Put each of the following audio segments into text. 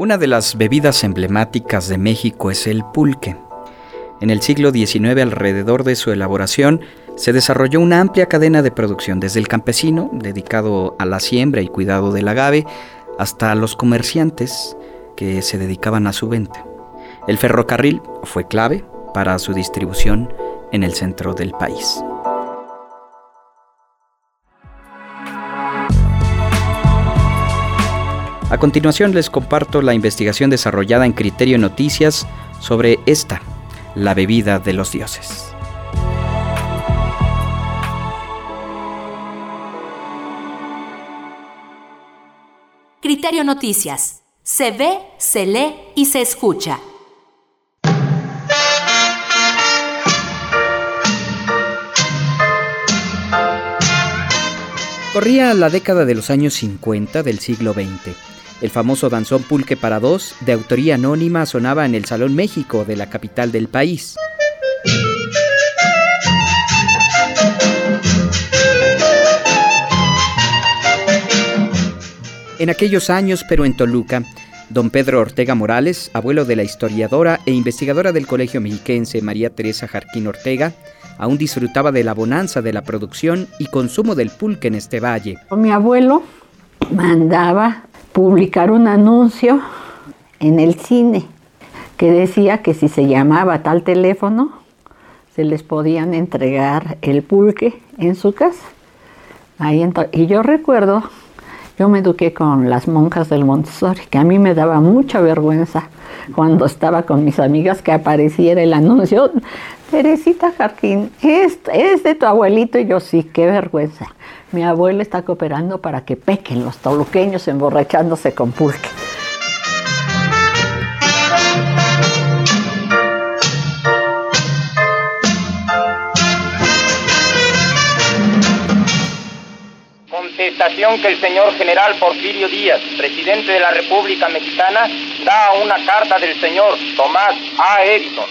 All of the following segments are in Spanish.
Una de las bebidas emblemáticas de México es el pulque. En el siglo XIX, alrededor de su elaboración, se desarrolló una amplia cadena de producción, desde el campesino, dedicado a la siembra y cuidado del agave, hasta los comerciantes, que se dedicaban a su venta. El ferrocarril fue clave para su distribución en el centro del país. A continuación les comparto la investigación desarrollada en Criterio Noticias sobre esta, la bebida de los dioses. Criterio Noticias. Se ve, se lee y se escucha. Corría la década de los años 50 del siglo XX. El famoso danzón Pulque para dos, de autoría anónima, sonaba en el Salón México de la capital del país. En aquellos años, pero en Toluca, don Pedro Ortega Morales, abuelo de la historiadora e investigadora del Colegio Mexiquense María Teresa Jarquín Ortega, aún disfrutaba de la bonanza de la producción y consumo del pulque en este valle. Mi abuelo mandaba publicar un anuncio en el cine que decía que si se llamaba tal teléfono, se les podían entregar el pulque en su casa. Ahí y yo recuerdo, yo me eduqué con las monjas del Montessori, que a mí me daba mucha vergüenza cuando estaba con mis amigas que apareciera el anuncio Teresita Jarquín, es, es de tu abuelito y yo sí, qué vergüenza. Mi abuela está cooperando para que pequen los toluqueños emborrachándose con pulque. Contestación que el señor general Porfirio Díaz, presidente de la República Mexicana, da a una carta del señor Tomás A. Edison,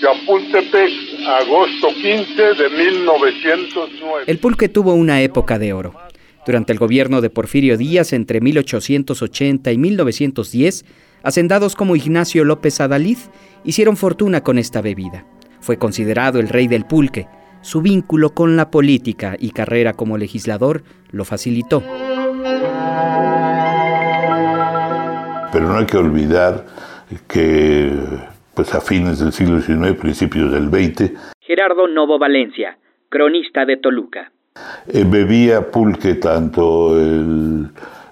Chapultepec, agosto 15 de 1909. El pulque tuvo una época de oro. Durante el gobierno de Porfirio Díaz, entre 1880 y 1910, hacendados como Ignacio López Adalid hicieron fortuna con esta bebida. Fue considerado el rey del pulque. Su vínculo con la política y carrera como legislador lo facilitó. Pero no hay que olvidar que pues a fines del siglo XIX, principios del XX. Gerardo Novo Valencia, cronista de Toluca. Eh, bebía pulque tanto el,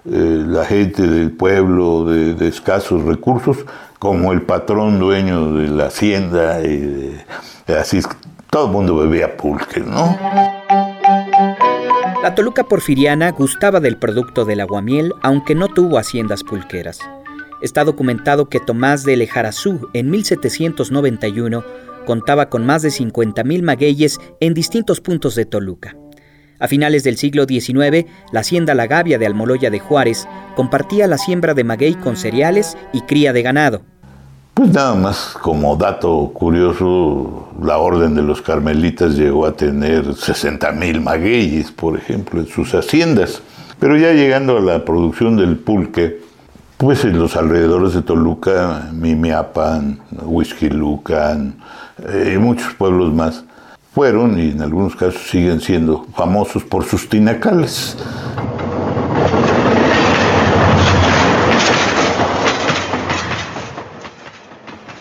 eh, la gente del pueblo de, escasos recursos como el patrón dueño de la hacienda. Y así todo el mundo bebía pulque, ¿no? La Toluca porfiriana gustaba del producto del aguamiel, aunque no tuvo haciendas pulqueras. Está documentado que Tomás de Lejarazú en 1791 contaba con más de 50.000 magueyes en distintos puntos de Toluca. A finales del siglo XIX, la hacienda La Gavia de Almoloya de Juárez compartía la siembra de maguey con cereales y cría de ganado. Pues nada más, como dato curioso, la Orden de los Carmelitas llegó a tener 60.000 magueyes, por ejemplo, en sus haciendas. Pero ya llegando a la producción del pulque, pues en los alrededores de Toluca, Mimiapan, Huizquilucan eh, y muchos pueblos más fueron y en algunos casos siguen siendo famosos por sus tinacales.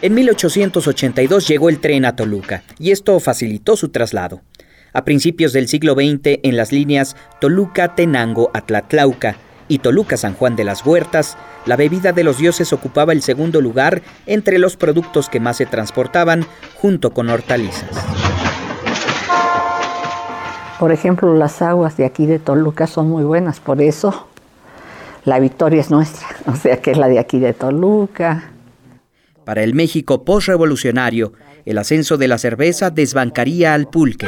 En 1882 llegó el tren a Toluca y esto facilitó su traslado. A principios del siglo XX, en las líneas Toluca-Tenango-Atlatlauca y Toluca-San Juan de las Huertas, la bebida de los dioses ocupaba el segundo lugar entre los productos que más se transportaban, junto con hortalizas. Por ejemplo, las aguas de aquí de Toluca son muy buenas, por eso la victoria es nuestra, o sea que es la de aquí de Toluca. Para el México postrevolucionario, el ascenso de la cerveza desbancaría al pulque.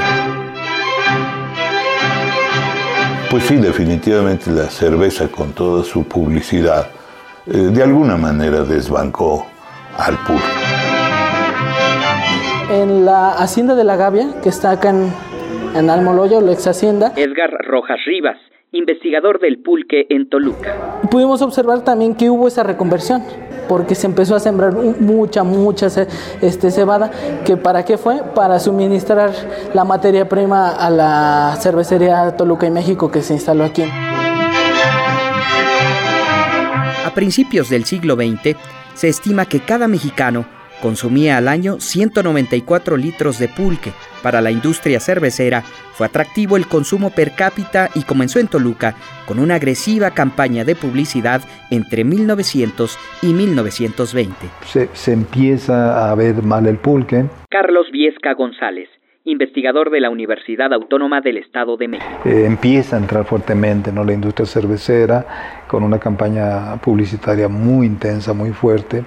Pues sí, definitivamente la cerveza con toda su publicidad eh, de alguna manera desbancó al puro. En la hacienda de la Gavia, que está acá en, en Almoloya, la ex hacienda. Edgar Rojas Rivas, investigador del pulque en Toluca. Pudimos observar también que hubo esa reconversión porque se empezó a sembrar mucha, mucha este, cebada, que para qué fue? Para suministrar la materia prima a la cervecería Toluca y México que se instaló aquí. A principios del siglo XX, se estima que cada mexicano consumía al año 194 litros de pulque. Para la industria cervecera fue atractivo el consumo per cápita y comenzó en Toluca con una agresiva campaña de publicidad entre 1900 y 1920. Se, se empieza a ver mal el pulque. Carlos Viesca González investigador de la Universidad Autónoma del Estado de México. Eh, empieza a entrar fuertemente ¿no? la industria cervecera con una campaña publicitaria muy intensa, muy fuerte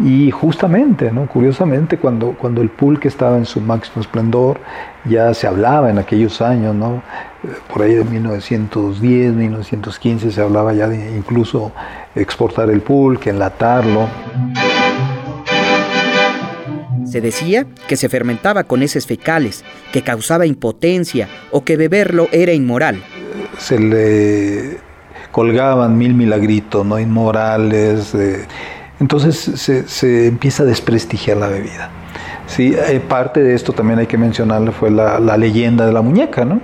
y justamente, ¿no? curiosamente, cuando, cuando el pulque estaba en su máximo esplendor, ya se hablaba en aquellos años, ¿no? Eh, por ahí de 1910, 1915, se hablaba ya de incluso exportar el pulque, enlatarlo. Se decía que se fermentaba con heces fecales, que causaba impotencia o que beberlo era inmoral. Se le colgaban mil milagritos, ¿no? Inmorales. Entonces se, empieza a desprestigiar la bebida. Sí, eh, parte de esto también hay que mencionarle fue la, leyenda de la muñeca, ¿no?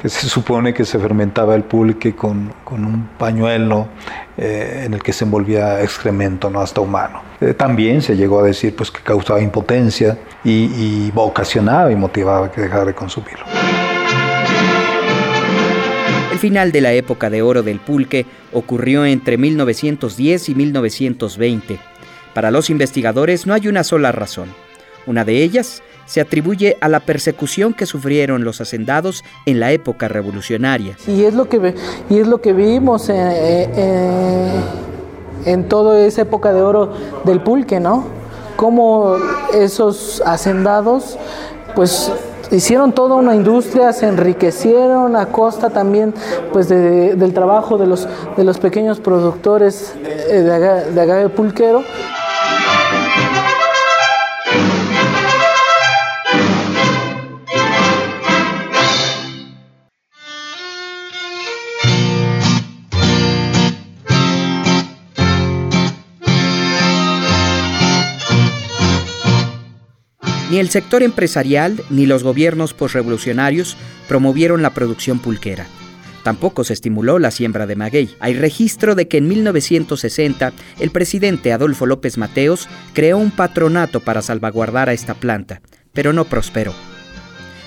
que se supone que se fermentaba el pulque con, un pañuelo eh, en el que se envolvía excremento, no hasta humano. Eh, también se llegó a decir pues, que causaba impotencia y, y ocasionaba y motivaba que dejara de consumirlo. El final de la época de oro del pulque ocurrió entre 1910 y 1920. Para los investigadores no hay una sola razón. Una de ellas se atribuye a la persecución que sufrieron los hacendados en la época revolucionaria. Y es lo que, y es lo que vimos en, en toda esa época de oro del pulque, ¿no? Cómo esos hacendados, pues hicieron toda una industria, se enriquecieron a costa también pues del trabajo de los, de los pequeños productores eh, de agave pulquero. Ni el sector empresarial ni los gobiernos posrevolucionarios promovieron la producción pulquera. Tampoco se estimuló la siembra de maguey. Hay registro de que en 1960 el presidente Adolfo López Mateos creó un patronato para salvaguardar a esta planta, pero no prosperó.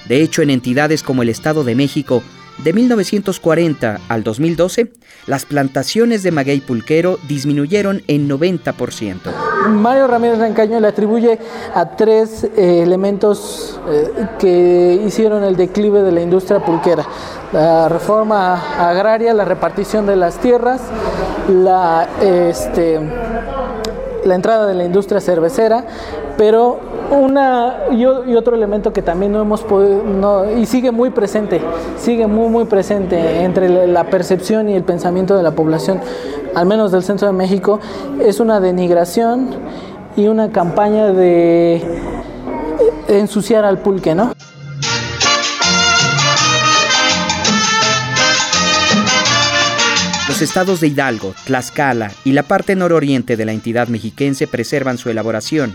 De hecho, en entidades como el Estado de México, de 1940 al 2012, las plantaciones de maguey pulquero disminuyeron en 90%. Mario Ramírez Rancaño le atribuye a tres eh, elementos eh, que hicieron el declive de la industria pulquera. La reforma agraria, la repartición de las tierras, la, este, la entrada de la industria cervecera, pero una y, otro elemento que también no hemos podido, y sigue muy presente, sigue muy, muy presente entre la percepción y el pensamiento de la población, al menos del centro de México, es una denigración y una campaña de ensuciar al pulque, ¿no? Los estados de Hidalgo, Tlaxcala y la parte nororiente de la entidad mexiquense preservan su elaboración.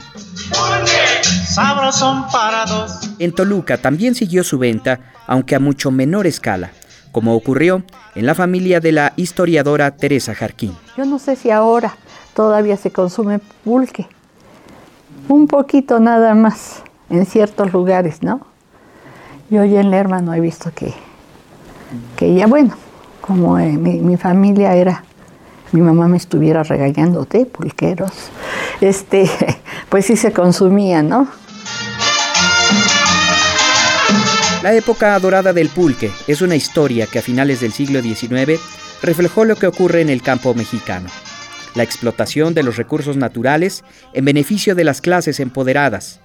En Toluca también siguió su venta, aunque a mucho menor escala, como ocurrió en la familia de la historiadora Teresa Jarquín. Yo no sé si ahora todavía se consume pulque, un poquito nada más en ciertos lugares, ¿no? Yo ya en Lerma no he visto que, que ya, bueno, como eh, mi, mi, familia era, mi mamá me estuviera regañando de pulqueros, este, pues sí se consumía, ¿no? La época dorada del pulque es una historia que a finales del siglo XIX reflejó lo que ocurre en el campo mexicano. La explotación de los recursos naturales en beneficio de las clases empoderadas.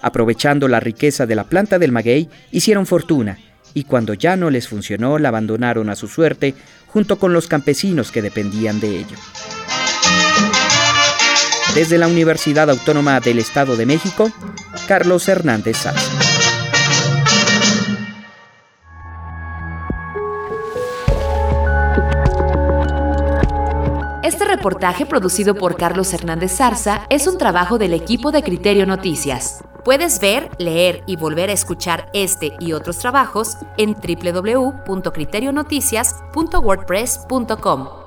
Aprovechando la riqueza de la planta del maguey, hicieron fortuna y cuando ya no les funcionó la abandonaron a su suerte junto con los campesinos que dependían de ello. Desde la Universidad Autónoma del Estado de México, Carlos Hernández Sáenz. Este reportaje producido por Carlos Hernández Zarza es un trabajo del equipo de Criterio Noticias. Puedes ver, leer y volver a escuchar este y otros trabajos en www.criterionoticias.wordpress.com.